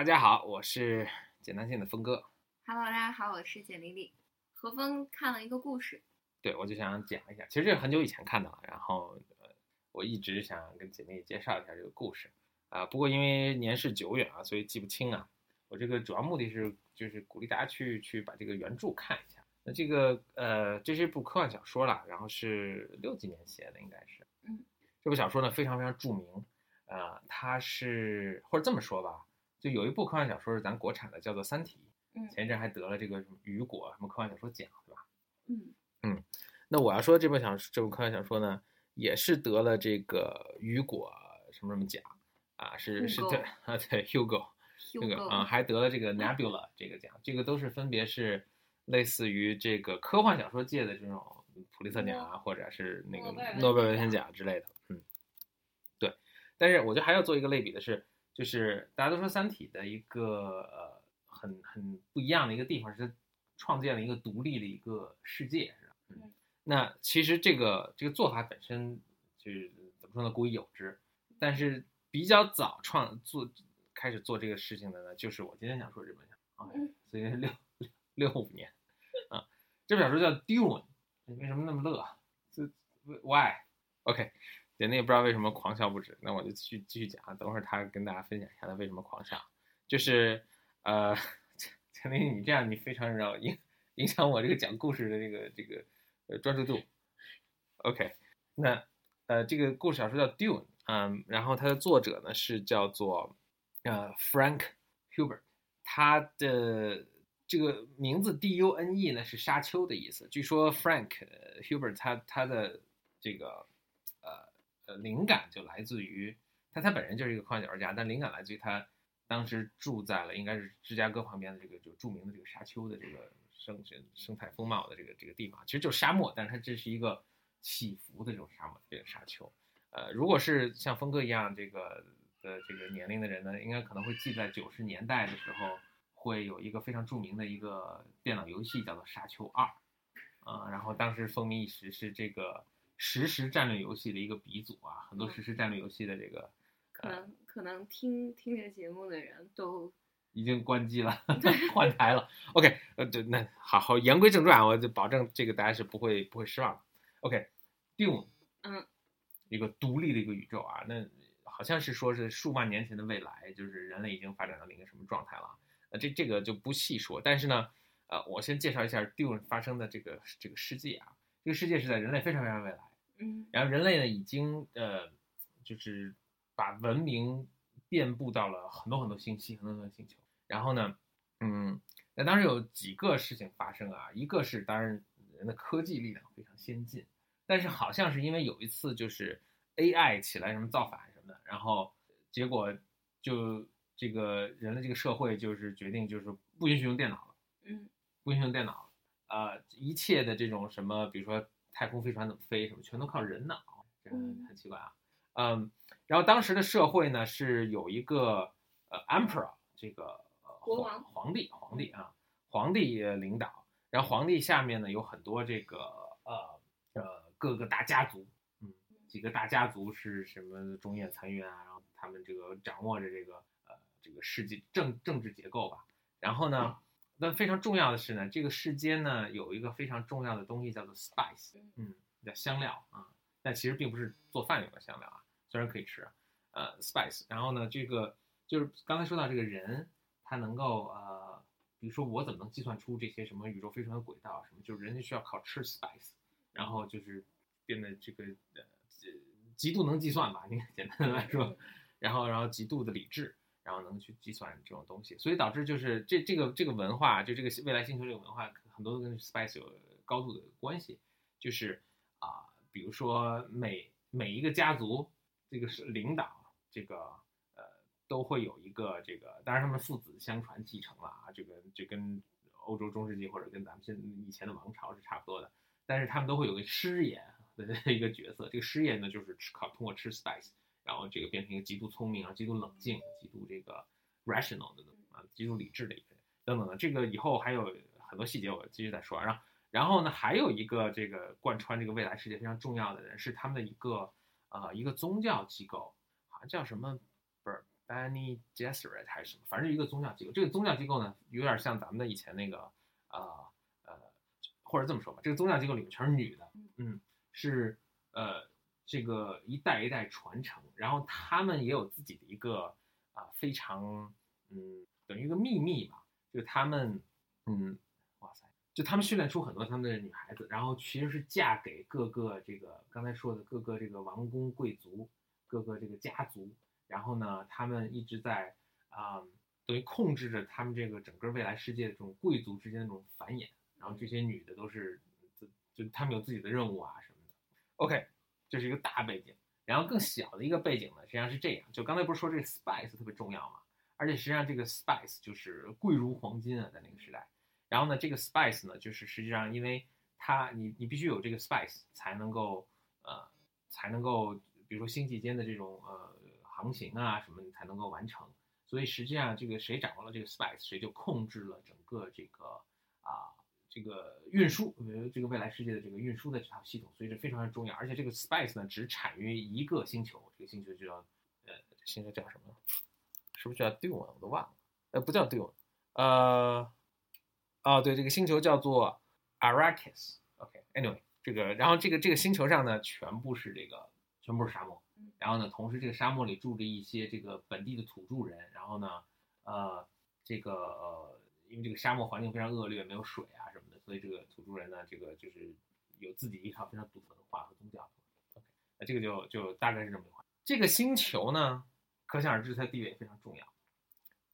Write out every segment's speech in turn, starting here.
大家好，我是简单性的峰哥。Hello，大家好，我是简丽丽。何峰看了一个故事，对，我就想讲一下，其实这是很久以前看的了，然后呃，我一直想跟简丽介绍一下这个故事啊、不过因为年事久远啊，所以记不清啊。我这个主要目的是就是鼓励大家去去把这个原著看一下。那这个呃，这是一部科幻小说啦，然后是六几年写的，应该是。嗯。这部小说呢非常非常著名，呃，它是或者这么说吧，就有一部科幻小说是咱国产的，叫做《三体》。嗯前一阵还得了这个什么雨果什么科幻小说奖，对吧？嗯嗯那我要说这部小这部科幻小说呢，也是得了这个雨果什么什么奖啊，是是对啊对 Hugo 这个啊还得了这个 Nebula 这个奖，这个都是分别是类似于这个科幻小说界的这种普利策奖啊，或者是那个诺贝尔文学奖之类的，嗯，对。但是我觉得还要做一个类比的是，就是大家都说《三体》的一个呃很很不一样的一个地方是创建了一个独立的一个世界，是吧？嗯那其实这个这个做法本身就是怎么说呢，古已有之，但是比较早创做开始做这个事情的呢，就是我今天想说这本小说啊，嗯 所以是六六五年啊，这本小说叫《Dune》，你为什么那么乐？这 why？OK，、简历也不知道为什么狂笑不止，那我就继续继续讲啊，等会儿他跟大家分享一下他为什么狂笑，就是呃，简历你这样你非常让影影响我这个讲故事的这个这个呃专注度。OK，那呃这个故事小说叫《Dune》，嗯，然后它的作者呢是叫做呃 Frank Hubert，他的这个名字 D U N E 呢是沙丘的意思。据说 Frank Hubert 他他的这个灵感就来自于他他本人就是一个科幻小说家，但灵感来自于他当时住在了应该是芝加哥旁边的这个就著名的这个沙丘的这个生生生态风貌的这个这个地方，其实就是沙漠，但是它这是一个起伏的这种沙漠这个沙丘。呃，如果是像峰哥一样这个的这个年龄的人呢，应该可能会记在九十年代的时候，会有一个非常著名的一个电脑游戏叫做《沙丘二》，啊、然后当时风靡一时，是这个实时战略游戏的一个鼻祖啊，很多实时战略游戏的这个可能可能听听这节目的人都已经关机了，换台了。OK，呃，对，那好好言归正传，我就保证这个大家是不会不会失望的。OK，Dune，嗯，一个独立的一个宇宙啊，那好像是说是数万年前的未来，就是人类已经发展到了一个什么状态了。呃，这这个就不细说，但是呢，呃，我先介绍一下 Dune 发生的这个这个世界啊，这个世界是在人类非常非常未来，嗯然后人类呢已经呃，就是把文明遍布到了很多很多星系、很多很多星球。然后呢，嗯，那当时有几个事情发生啊，一个是当然人的科技力量非常先进，但是好像是因为有一次就是 AI 起来什么造反什么的，然后结果就这个人类这个社会就是决定就是不允许用电脑了。嗯不允许用电脑了，呃，一切的这种什么，比如说太空飞船怎么飞什么，全都靠人脑，这很嗯很奇怪啊。嗯，然后当时的社会呢是有一个呃 emperor 这个呃国王皇帝皇帝啊皇帝呃领导，然后皇帝下面呢有很多这个呃呃各个大家族，嗯，几个大家族是什么中院参院啊，然后他们这个掌握着这个呃这个世界政政治结构吧，然后呢。那非常重要的是呢，这个世间呢有一个非常重要的东西叫做 spice，嗯，叫香料啊，但其实并不是做饭用的香料啊，虽然可以吃，呃，spice。然后呢，这个就是刚才说到这个人，他能够呃，比如说我怎么能计算出这些什么宇宙飞船的轨道什么，就是人家需要靠吃 spice，然后就是变得这个呃极度能计算吧，应该简单的来说，然后然后极度的理智。然后能去计算这种东西，所以导致就是这这个这个文化，就这个未来星球这个文化，很多都跟 spice 有高度的关系。就是啊、比如说每每一个家族，这个是领导，这个呃都会有一个这个，当然他们父子相传继承了啊，这个就跟欧洲中世纪或者跟咱们现以前的王朝是差不多的，但是他们都会有个师爷的 一个角色，这个师爷呢就是吃靠通过吃 spice。然后这个变成一个极度聪明啊、极度冷静、极度这个 rational 的啊、极度理智的一个人等等的。这个以后还有很多细节，我继续再说。然后，然后呢，还有一个这个贯穿这个未来世界非常重要的人，是他们的一个呃一个宗教机构，好像叫什么不是 Bene Gesserit 还是什么，反正一个宗教机构。这个宗教机构呢，有点像咱们的以前那个啊呃，或者这么说吧，这个宗教机构里面全是女的，嗯，是呃这个一代一代传承，然后他们也有自己的一个啊、非常嗯等于一个秘密吧，就他们嗯哇塞，就他们训练出很多他们的女孩子，然后其实是嫁给各个这个刚才说的各个这个王公贵族，各个这个家族。然后呢，他们一直在啊、等于控制着他们这个整个未来世界的这种贵族之间的这种繁衍。然后这些女的都是，就就他们有自己的任务啊什么的。OK，这是一个大背景。然后更小的一个背景呢，实际上是这样，就刚才不是说这个 spice 特别重要嘛？而且实际上这个 spice 就是贵如黄金啊，在那个时代。然后呢，这个 spice 呢，就是实际上因为它你你必须有这个 spice 才能够呃才能够，比如说星际间的这种呃航行啊什么，你才能够完成。所以实际上这个谁掌握了这个 spice，谁就控制了整个这个啊这个运输，呃这个未来世界的这个运输的这套系统，所以这非常的重要。而且这个 spice 呢，只产于一个星球，这个星球就叫呃这星球叫什么？是不是叫 Dune？我都忘了。呃，不叫 Dune，呃，哦，对，这个星球叫做 Arrakis。OK，Anyway，、这个然后这个这个星球上呢，全部是这个全部是沙漠。然后呢，同时这个沙漠里住着一些这个本地的土著人，然后呢，呃，这个呃，因为这个沙漠环境非常恶劣，没有水啊什么的，所以这个土著人呢，这个就是有自己一套非常独特的文化和宗教。OK，那这个就就大概是这么一回。这个星球呢，可想而知它地位非常重要。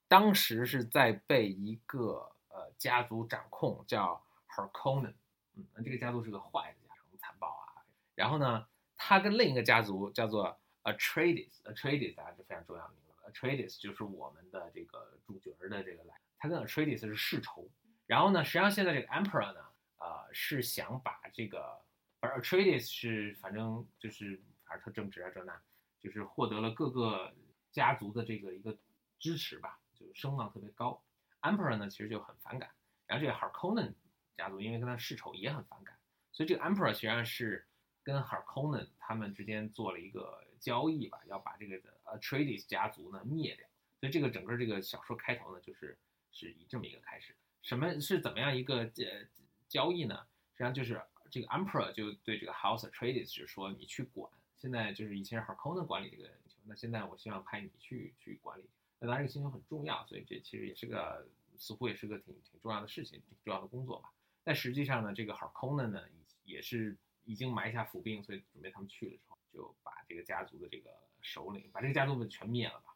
当时是在被一个呃家族掌控，叫 Harkonnen。嗯，那这个家族是个坏的家族，残暴啊。然后呢，他跟另一个家族叫做 Atreides，Atreides 大家是非常重要的名字，Atreides 就是我们的这个主角的这个来，他跟 Atreides 是世仇。然后呢，实际上现在这个 Emperor 呢，呃，是想把这个，而 Atreides 是反正就是反正他正直啊这那，就是获得了各个家族的这个一个支持吧，就声望特别高。Emperor 呢其实就很反感，然后这个 Harkonnen 家族因为跟他世仇也很反感，所以这个 Emperor 实际上是跟 Harkonnen 他们之间做了一个交易吧，要把这个 Atreides 家族呢灭掉。所以这个整个这个小说开头呢，就是是以这么一个开始。什么是怎么样一个呃交易呢？实际上就是这个 Emperor 就对这个 House a trades 就说你去管，现在就是以前是 Harkonnen 管理这个星球，那现在我希望派你去去管理。那当然这个星球很重要，所以这其实也是个似乎也是个挺挺重要的事情，挺重要的工作吧。但实际上呢，这个 Harkonnen 呢也是已经埋下伏兵，所以准备他们去了之后，就把这个家族的这个首领，把这个家族们全灭了吧。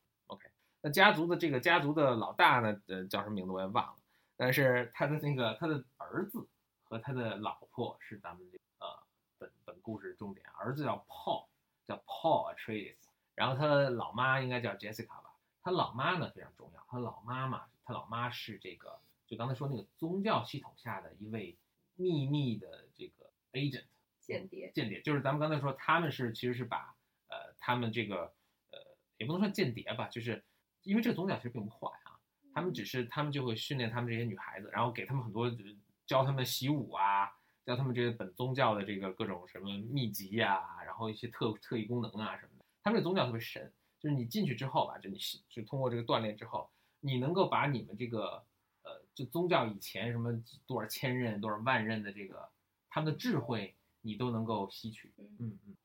那家族的这个家族的老大呢，呃，叫什么名字我也忘了，但是他的那个他的儿子和他的老婆是咱们这个呃本本故事重点，儿子叫 Paul，叫 Paul Atreides，然后他的老妈应该叫 Jessica 吧。他老妈呢非常重要，他老妈妈，他老妈是这个就刚才说那个宗教系统下的一位秘密的这个 agent 间谍，间谍，就是咱们刚才说他们是其实是把呃他们这个呃也不能说间谍吧，就是因为这个宗教其实并不坏啊，他们只是他们就会训练他们这些女孩子，然后给他们很多呃教他们习武啊，教他们这些本宗教的这个各种什么秘籍呀、然后一些特特异功能啊什么的，他们这宗教特别神。就是你进去之后吧，就你就通过这个锻炼之后，你能够把你们这个呃，就宗教以前什么多少千任、多少万任的这个他们的智慧，你都能够吸取。嗯嗯，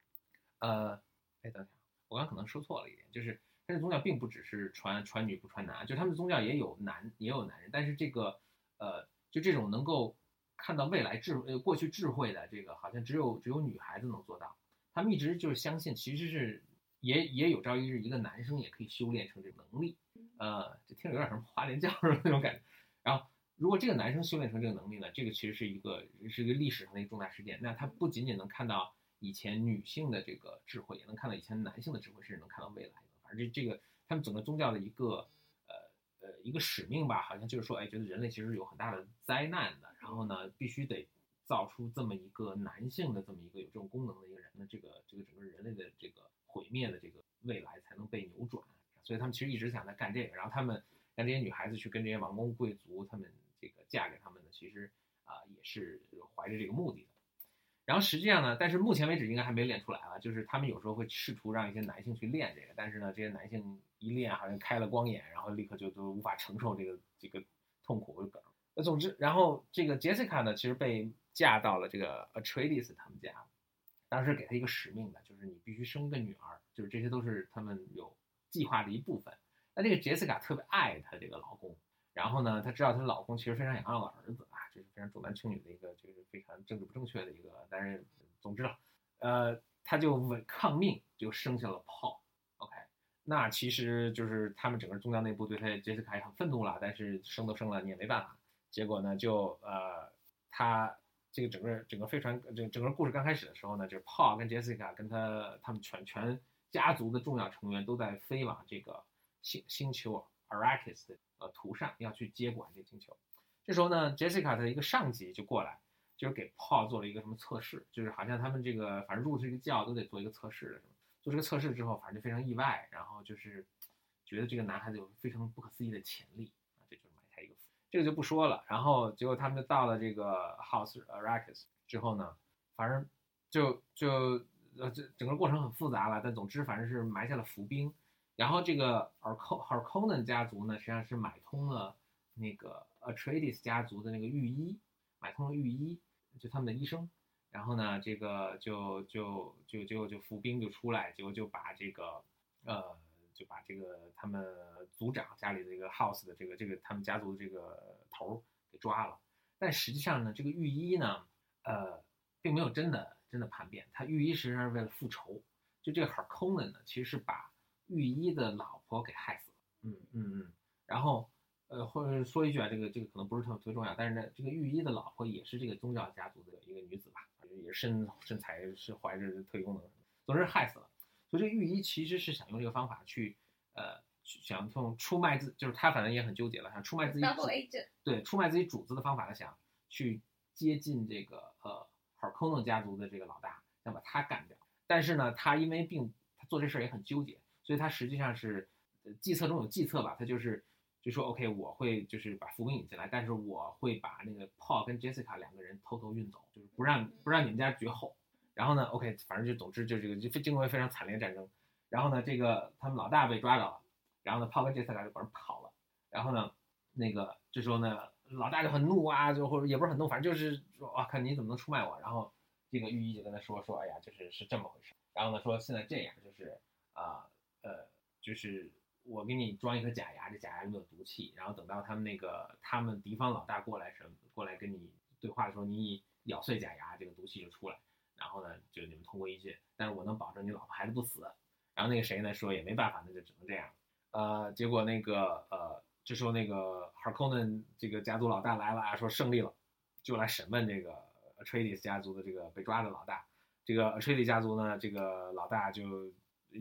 呃，哎，等一下，我刚可能说错了一点，就是他的宗教并不只是传传女不传男，就他们的宗教也有男也有男人，但是这个呃，就这种能够看到未来智呃过去智慧的这个，好像只有只有女孩子能做到。他们一直就是相信，其实是。也也有朝一日，一个男生也可以修炼成这种能力，呃，就听着有点什么花莲教授那种感觉。然后，如果这个男生修炼成这个能力呢，这个其实是一个是一个历史上的一个重大事件。那他不仅仅能看到以前女性的这个智慧，也能看到以前男性的智慧，甚至能看到未来的。正这这个他们整个宗教的一个呃呃一个使命吧，好像就是说，哎，觉得人类其实有很大的灾难的，然后呢，必须得造出这么一个男性的这么一个有这种功能的一个人，那这个这个整个人类的这个。毁灭的这个未来才能被扭转，所以他们其实一直想在干这个。然后他们让这些女孩子去跟这些王公贵族，他们这个嫁给他们呢，其实啊、也是怀着这个目的的。然后实际上呢，但是目前为止应该还没练出来啊。就是他们有时候会试图让一些男性去练这个，但是呢，这些男性一练好像开了光眼，然后立刻就都无法承受这个这个痛苦。那总之，然后这个 Jessica 呢，其实被嫁到了这个 Atreides 他们家，当时给他一个使命的，就是你必须生个女儿，就是这些都是他们有计划的一部分。那这个 Jessica 特别爱她这个老公，然后呢，她知道她老公其实非常想要个儿子。这是非常重男轻女的一个，就是非常政治不正确的一个。但是，总之了，呃，他就违抗命，就生下了。那其实就是他们整个宗教内部对他杰西卡也很愤怒了。但是生都生了，你也没办法。结果呢，就呃，他这个整个整个飞船，这整个故事刚开始的时候呢，就是 Paul 跟 Jessica 跟他他们全全家族的重要成员都在飞往这个星星球 Arrakis 的呃图上，要去接管这星球。这时候呢，Jessica 的一个上级就过来，就是给 Paul 做了一个什么测试，就是好像他们这个反正入这个教都得做一个测试的什么。做这个测试之后，反正就非常意外，然后就是觉得这个男孩子有非常不可思议的潜力啊，这就是埋下一个伏，这个就不说了。然后结果他们就到了这个 House Arrakis 之后呢，反正就就呃这整个过程很复杂了，但总之反正是埋下了伏兵。然后这个 h a r k o n e n 家族呢，实际上是买通了那个。Atreides 家族的那个御医买通了御医，就他们的医生，然后呢，这个就就就就就伏兵就出来，结果就把这个呃就把这个他们族长家里的这个 house 的这个这个他们家族的这个头给抓了。但实际上呢，这个御医呢，呃，并没有真的真的叛变，他御医实际上是为了复仇。就这个 Harkonnen 呢，其实是把御医的老婆给害死了。嗯嗯嗯，然后。呃，或者说一句啊，这个这个可能不是特特别重要，但是呢，这个御医的老婆也是这个宗教家族的一个女子吧，也是身身材是怀着特异功能，总之害死了。所以这个御医其实是想用这个方法去，呃，想用出卖自，就是他反正也很纠结了，想出卖自己，对，出卖自己主子的方法呢，想去接近这个呃 Harkonnen 家族的这个老大，想把他干掉。但是呢，他因为并他做这事儿也很纠结，所以他实际上是计策中有计策吧，他就是。就说 OK，我会就是把伏兵引进来，但是我会把那个 Paul 跟 Jessica 两个人偷偷运走，就是不让不让你们家绝后。然后呢，OK，反正就总之就这个就经过非常惨烈战争。然后呢，这个他们老大被抓到了，然后呢，Paul 跟 Jessica 就把人跑了。然后呢，那个这时候呢，老大就很怒啊，就或者也不是很怒，反正就是说啊，看你怎么能出卖我。然后这个御医就跟他说说，哎呀，就是是这么回事。然后呢，说现在这样就是啊呃就是。我给你装一颗假牙，这假牙里面有毒气，然后等到他们那个他们敌方老大过来什么过来跟你对话的时候，你咬碎假牙，这个毒气就出来，然后呢就你们通过一句。但是我能保证你老婆孩子不死。然后那个谁呢说也没办法，那就只能这样。呃，结果那个呃这时候那个 Harkonnen 这个家族老大来了啊，说胜利了，就来审问这个 Atreides 家族的这个被抓的老大。这个 Atreides 家族呢，这个老大就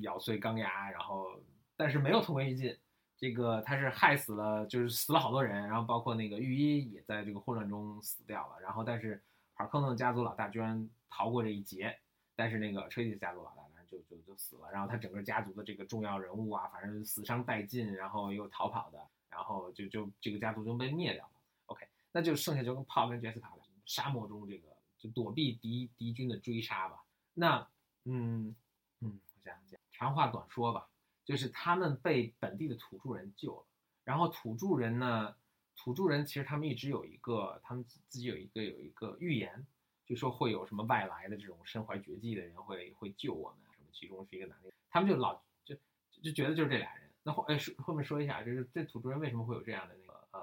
咬碎钢牙，然后。但是没有同归于尽，这个他是害死了，就是死了好多人，然后包括那个御医也在这个混乱中死掉了。然后但是哈克诺家族老大居然逃过这一劫，但是那个车蒂家族老大反正就就就死了。然后他整个家族的这个重要人物啊，反正死伤殆尽，然后又逃跑的，然后就就这个家族就被灭掉了。OK，那就剩下就跟炮跟杰斯卡了，沙漠中这个就躲避敌敌军的追杀吧。那嗯嗯，我想想，长话短说吧。就是他们被本地的土著人救了，然后土著人呢，土著人其实他们一直有一个，他们自己有一个有一个预言，就说会有什么外来的这种身怀绝技的人会会救我们什么，其中是一个男的，他们就老就就觉得就是这俩人。那后哎后面说一下，就是这土著人为什么会有这样的那个呃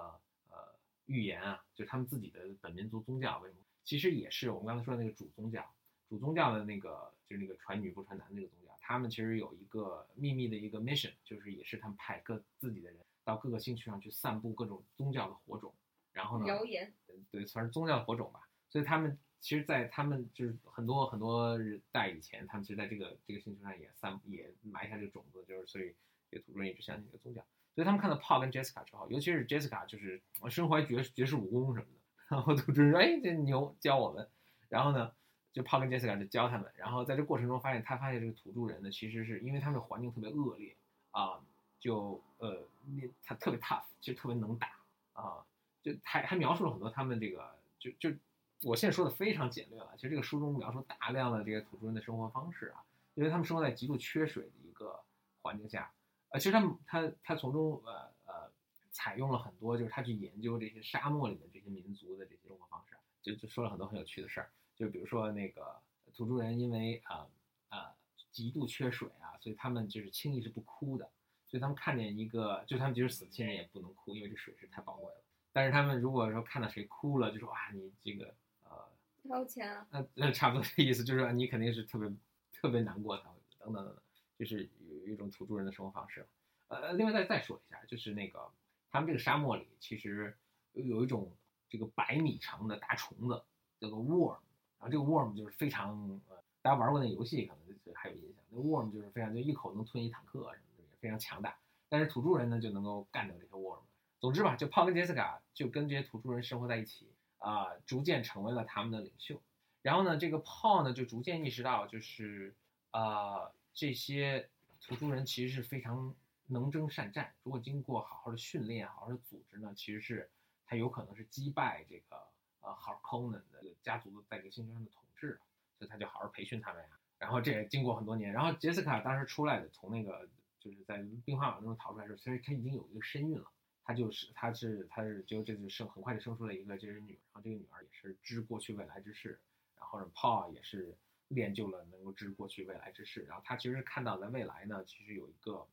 呃预言啊？就是他们自己的本民族宗教为什么？其实也是我们刚才说的那个主宗教，主宗教的那个就是那个传女不传男那个宗。他们其实有一个秘密的一个 mission，就是也是他们派各自己的人到各个星球上去散布各种宗教的火种，然后呢，谣言，对，算是宗教的火种吧。所以他们其实，在他们就是很多很多代以前，他们其实在这个这个星球上也散也埋下这个种子，就是所以这个土著人一直相信这个宗教。所以他们看到 Paul 跟 Jessica 之后，尤其是 Jessica 就是身怀绝绝世武功什么的，然后土著人说：“哎，这牛教我们。”然后呢？就 Paul 跟 Jessica 就教他们，然后在这过程中发现，他发现这个土著人呢，其实是因为他们的环境特别恶劣啊，就呃，那他特别 tough，其实特别能打啊，就还还描述了很多他们这个，就就我现在说的非常简略了。其实这个书中描述大量的这些土著人的生活方式啊，因为他们生活在极度缺水的一个环境下，呃，其实他们他他从中呃呃采用了很多，就是他去研究这些沙漠里的这些民族的这些生活方式，就就说了很多很有趣的事儿，就比如说那个土著人因为啊啊极度缺水啊，所以他们就是轻易是不哭的，所以他们看见一个，就他们即使死了亲人也不能哭，因为这水是太宝贵了。但是他们如果说看到谁哭了，就说啊你这个呃。掏钱啊？那那差不多这意思，就是你肯定是特别特别难过，才会等等等等，就是有一种土著人的生活方式。呃，另外再再说一下，就是那个他们这个沙漠里其实有一种这个百米长的大虫子，叫做 worm。然后这个 worm 就是非常呃，大家玩过那游戏可能就还有印象，那 worm 就是非常就一口能吞一坦克什么的，也非常强大。但是土著人呢就能够干掉这些 worm。总之吧，就泡跟杰斯卡就跟这些土著人生活在一起。啊，逐渐成为了他们的领袖。然后呢，这个炮呢就逐渐意识到，就是啊，这些土著人其实是非常能征善战。如果经过好好的训练、好好的组织呢，其实是他有可能是击败这个呃 Harkonnen 的家族的在这个星球上的统治。所以他就好好培训他们呀。然后这也经过很多年。然后杰斯卡当时出来的，从那个就是在冰花网中逃出来的时候，其实他已经有一个身孕了。他就是，他是，他是，就这就生很快就生出了一个就是女儿，然后这个女儿也是知过去未来之事，然后呢，Paul 也是练就了能够知过去未来之事，然后他其实看到在未来呢，其实有一个，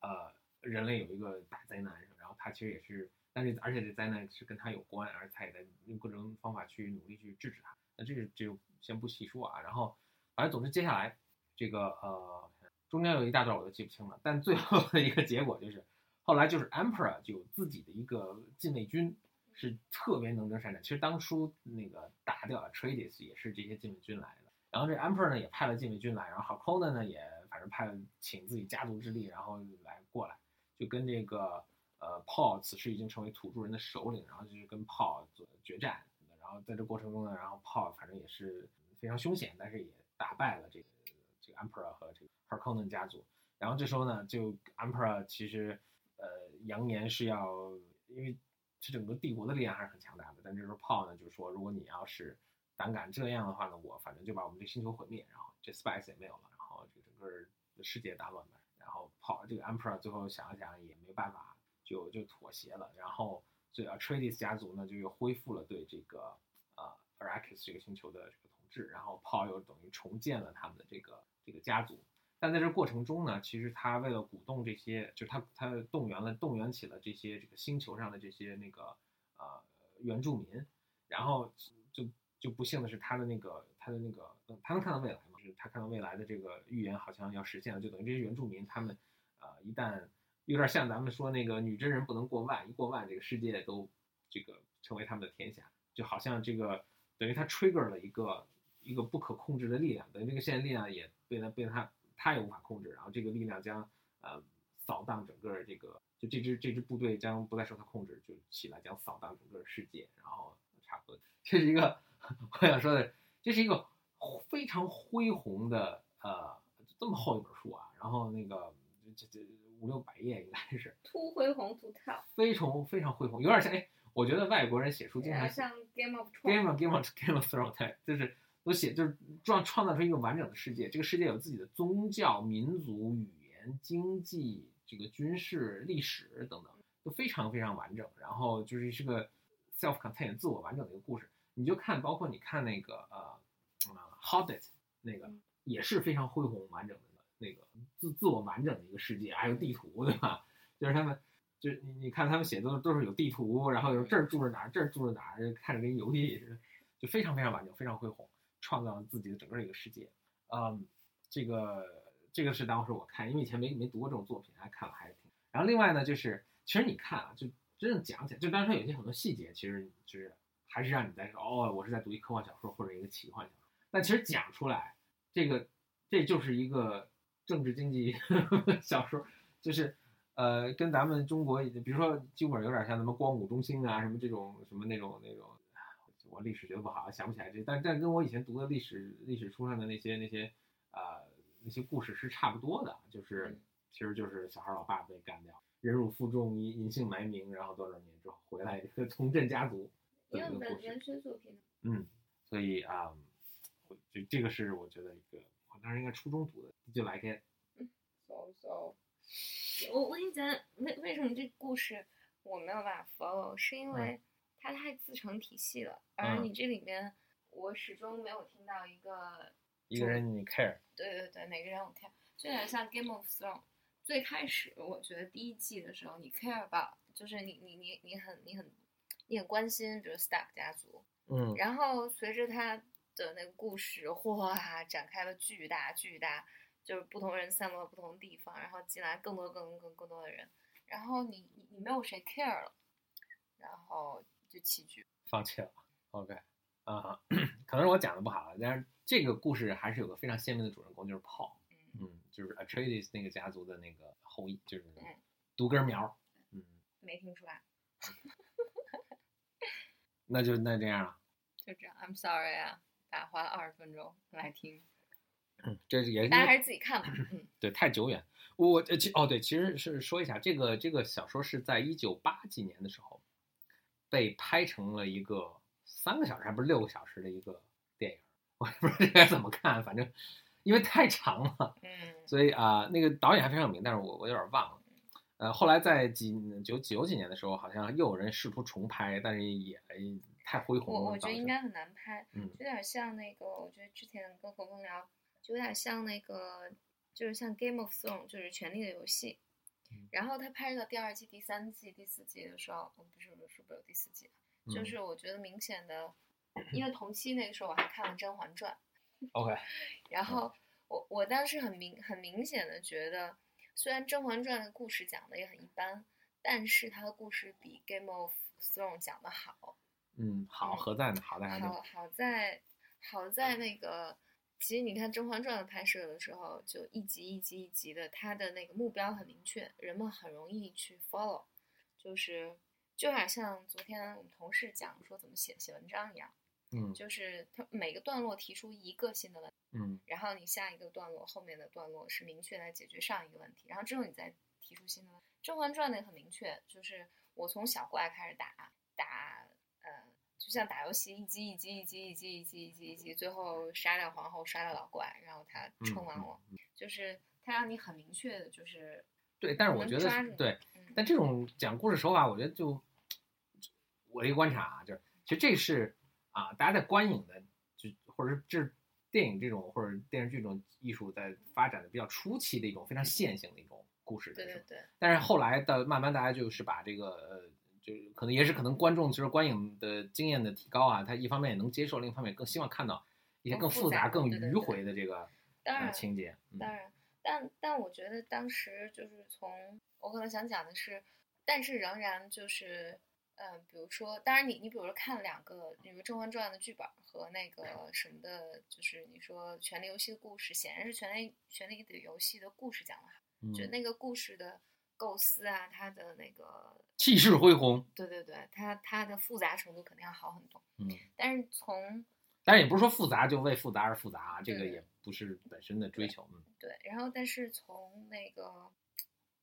呃，人类有一个大灾难，然后他其实也是，但是而且这灾难是跟他有关，而他也在用各种方法去努力去制止他，那这个就先不细说啊，然后，反正总之接下来这个呃，中间有一大段我都记不清了，但最后的一个结果就是。后来就是 Emperor 就有自己的一个禁卫军，是特别能征善战。其实当初那个打掉 Atreides 也是这些禁卫军来的。然后这 Emperor 呢也派了禁卫军来，然后 Harkonnen 呢也反正派了请自己家族之力，然后来过来，就跟这个呃 Paul 此时已经成为土著人的首领，然后就是跟 Paul 做决战。然后在这过程中呢，然后 Paul 反正也是非常凶险，但是也打败了这个这个 Emperor 和这个 Harkonnen 家族。然后这时候呢，就 Emperor 其实。呃，扬言是要，因为这整个帝国的力量还是很强大的。但这时候 Paul 呢，就是说，如果你要是胆敢这样的话呢，我反正就把我们这星球毁灭，然后这 spice 也没有了，然后这个整个世界大乱呗。然后炮这个 emperor 最后想了想也没办法，就就妥协了。然后这 Atreides 家族呢就又恢复了对这个呃 Arrakis 这个星球的这个统治，然后 Paul 又等于重建了他们的这个这个家族。但在这过程中呢，其实他为了鼓动这些，就他他动员了动员起了这些这个星球上的这些那个呃原住民，然后就就不幸的是他的那个他的那个他能看到未来嘛，就是他看到未来的这个预言好像要实现了，就等于这些原住民他们呃一旦有点像咱们说那个女真人不能过万，一过万这个世界都这个成为他们的天下，就好像这个等于他 trigger 了一个一个不可控制的力量，等于这个现在力量也被他被他。他也无法控制，然后这个力量将呃扫荡整个这个，就这支这支部队将不再受他控制，就起来将扫荡整个世界，然后差不多。这是一个我想说的，这是一个非常恢宏的呃这么厚一本书啊，然后那个这这五六百页应该是。突恢宏图套。非常非常恢宏，有点像哎，我觉得外国人写书经常像 Game of Game of Game of Game of Thrones，对，就是。都写就是创创造出一个完整的世界，这个世界有自己的宗教、民族、语言、经济、这个军事、历史等等，都非常非常完整。然后就是是个 self-contained 自我完整的一个故事。你就看，包括你看那个呃呃 Hobbit 那个也是非常恢宏完整的那个自自我完整的一个世界，还有地图，对吧？就是他们就你你看他们写的都是有地图，然后有这儿住着哪儿，这儿住着哪儿，看着跟游戏似的，就非常非常完整，非常恢宏。创造了自己的整个一个世界，嗯，这个这个是当时我看，因为以前没没读过这种作品，还看了还挺。然后另外呢，就是其实你看啊，就真正讲起来，就当时有些很多细节，其实就是还是让你在说，哦，我是在读一科幻小说或者一个奇幻小说。但其实讲出来，这个这就是一个政治经济 小说，就是呃，跟咱们中国，比如说基本有点像什么光武中心啊，什么这种什么那种那种。我历史学的不好，想不起来这，但但跟我以前读的历史历史书上的那些那些，呃，那些故事是差不多的，就是其实就是小孩老爸被干掉，忍辱负重，隐隐姓埋名，然后多少年之后回来 重振家族。因为本文学作品嗯，所以啊，我这这个是我觉得一个，我当时应该初中读的，就 like it。so so，我我跟你讲，为为什么这故事我没有办法 follow，是因为它太自成体系了，而嗯你这里面我始终没有听到一个一个人你 care，对对对，每个人我 care，就有点像 Game of Thrones。最开始我觉得第一季的时候，你 care about，就是你你你你很你很你很关心，比如 Stark 家族，嗯然后随着他的那个故事 哗展开了巨大巨大，就是不同人散落到不同地方，然后进来更多更多更更多的人，然后你你你没有谁 care 了，然后就弃剧。放弃了。OK，啊、可能是我讲的不好，但是这个故事还是有个非常鲜明的主人公，就是 Paul，嗯，嗯，就是 Atreides 那个家族的那个后裔，就是嗯独根苗，嗯，没听出来，那就那这样了。就这样。I'm sorry 啊，花了二十分钟来听，嗯，这是也是大家还是自己看吧。嗯，对太久远。我呃其哦对，其实是说一下，这个这个小说是在一九八几年的时候被拍成了一个三个小时还不是六个小时的一个电影，我也不知道这该怎么看，反正因为太长了，嗯，所以啊、那个导演还非常有名，但是我我有点忘了。呃，后来在几九九几年的时候，好像又有人试图重拍，但是也太恢宏了。我我觉得应该很难拍，嗯有点像那个，我觉得之前跟何峰聊，就有点像那个，就是像 Game of Thrones，就是《权力的游戏》嗯。然后他拍到第二季、第三季、第四季的时候，嗯，不是不是是不是有第四季，就嗯是我觉得明显的，因为同期那个时候我还看了《甄嬛传》，OK，然后我我当时很明很明显的觉得，虽然《甄嬛传》的故事讲的也很一般，但是它的故事比《Game of Thrones》讲的好。嗯，好，嗯何在呢？好在好好在好在那个，其实你看《甄嬛传》的拍摄的时候，就一集一集一集的，它的那个目标很明确，人们很容易去 follow，就是就有点像昨天我们同事讲说怎么写写文章一样，嗯就是它每个段落提出一个新的问题，嗯然后你下一个段落后面的段落是明确来解决上一个问题，然后之后你再提出新的问题。《甄嬛传》那个很明确，就是我从小怪开始打像打游戏，一击一击一击一击一击一击一击，最后杀掉皇后，杀掉老怪，然后他嗯称完我，嗯。就是他让你很明确的，就是对，但是我觉得对，嗯。但这种讲故事手法，我觉得就我的一个观察啊，就是其实这是啊，大家在观影的就或者是这电影这种或者电视剧这种艺术在发展的比较初期的一种非常线性的一种故事的对对对，但是后来的慢慢大家就是把这个呃，就是可能也是可能观众就是观影的经验的提高啊，他一方面也能接受，另一方面更希望看到一些更复杂、更迂回的这个当然呃情节。嗯当然，但但我觉得当时就是从我可能想讲的是，但是仍然就是，嗯、比如说，当然你你比如说看两个，比如《甄嬛传》的剧本和那个什么的，就是你说《权力游戏》的故事，显然是《权力权力的游戏》的故事讲的好，嗯就那个故事的构思啊，它的那个，气势恢宏，对对对，它它的复杂程度肯定要好很多。嗯，但是从但是也不是说复杂就为复杂而复杂啊，这个也不是本身的追求。嗯。对，然后但是从那个，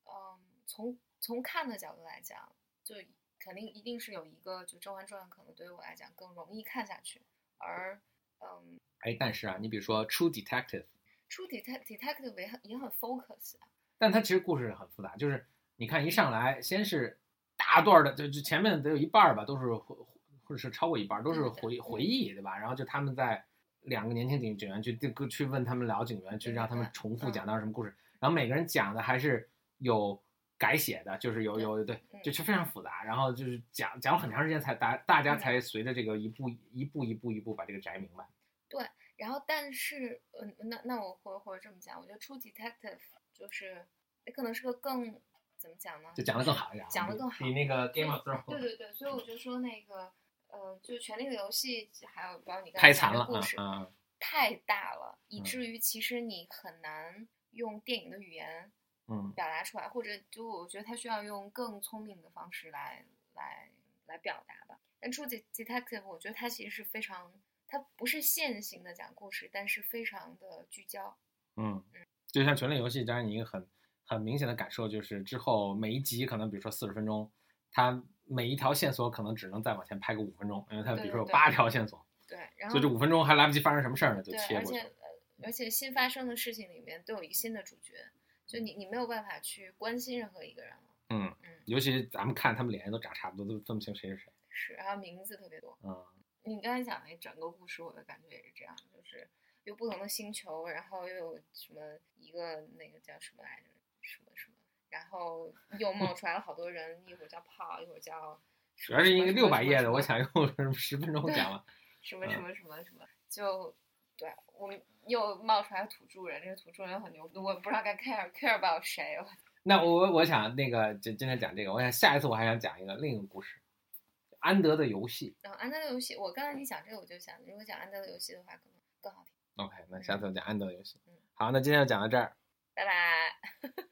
嗯，从从看的角度来讲，就肯定一定是有一个，就《甄嬛传》可能对于我来讲更容易看下去，而嗯。哎，但是啊，你比如说《True Detective》，，True Detect Detective 也很也很 focus 啊，但它其实故事很复杂，就是你看一上来先是大段的，就就前面得有一半儿吧，都是回或者是超过一半儿都是回回忆，对吧？然后就他们在两个年轻警警员去去去问他们老警员，去让他们重复讲当时什么故事，然后每个人讲的还是有改写的，就是有对有对，嗯就是非常复杂，然后就是讲讲了很长时间才大大家嗯。才随着这个一步一步一步一步把这个摘明白。对然后但是嗯，那那我或或者这么讲，我觉得 True Detective 就是也可能是个更怎么讲呢？就讲的更好一点讲的更好比那个 Game of 对 Thrones 对对，所以我就说那个呃，就《权力的游戏》，还有包括你刚才讲的故事，啊！太大了，以嗯至于其实你很难用电影的语言嗯表达出来，或者就我觉得他需要用更聪明的方式来来来表达吧。但《True Det- Detective》，我觉得它其实是非常，它不是线性的讲故事，但是非常的聚焦。嗯，就像《权力游戏》，当然你一个很很明显的感受就是，之后每一集可能比如说四十分钟，它每一条线索可能只能再往前拍个五分钟，因为它比如说有八条线索，对，然后所以这五分钟还来不及发生什么事儿呢，就，切过去而且。呃而且新发生的事情里面都有一个新的主角，就你你没有办法去关心任何一个人了。嗯嗯，尤其咱们看他们脸都长差不多，都分不清谁是谁。是，然后名字特别多。嗯，你刚才讲那整个故事，我的感觉也是这样，就是有不同的星球，然后又有什么一个那个叫什么来着，什么什么，然后又冒出来了好多人，一会儿叫炮，一会儿叫主要是一个六百页的，我想用十分钟讲完。什么什么什么什么，就对我们又冒出来土著人，这个土著人很牛，我不知道该 care care about 谁了。那我我想那个今今天讲这个，我想下一次我还想讲一个另一个故事，安德的游戏。然后安德的游戏，我刚才你讲这个，我就想，如果讲安德的游戏的话，可能更好听。OK，那下次我讲安德的游戏嗯。好，那今天就讲到这儿。拜拜。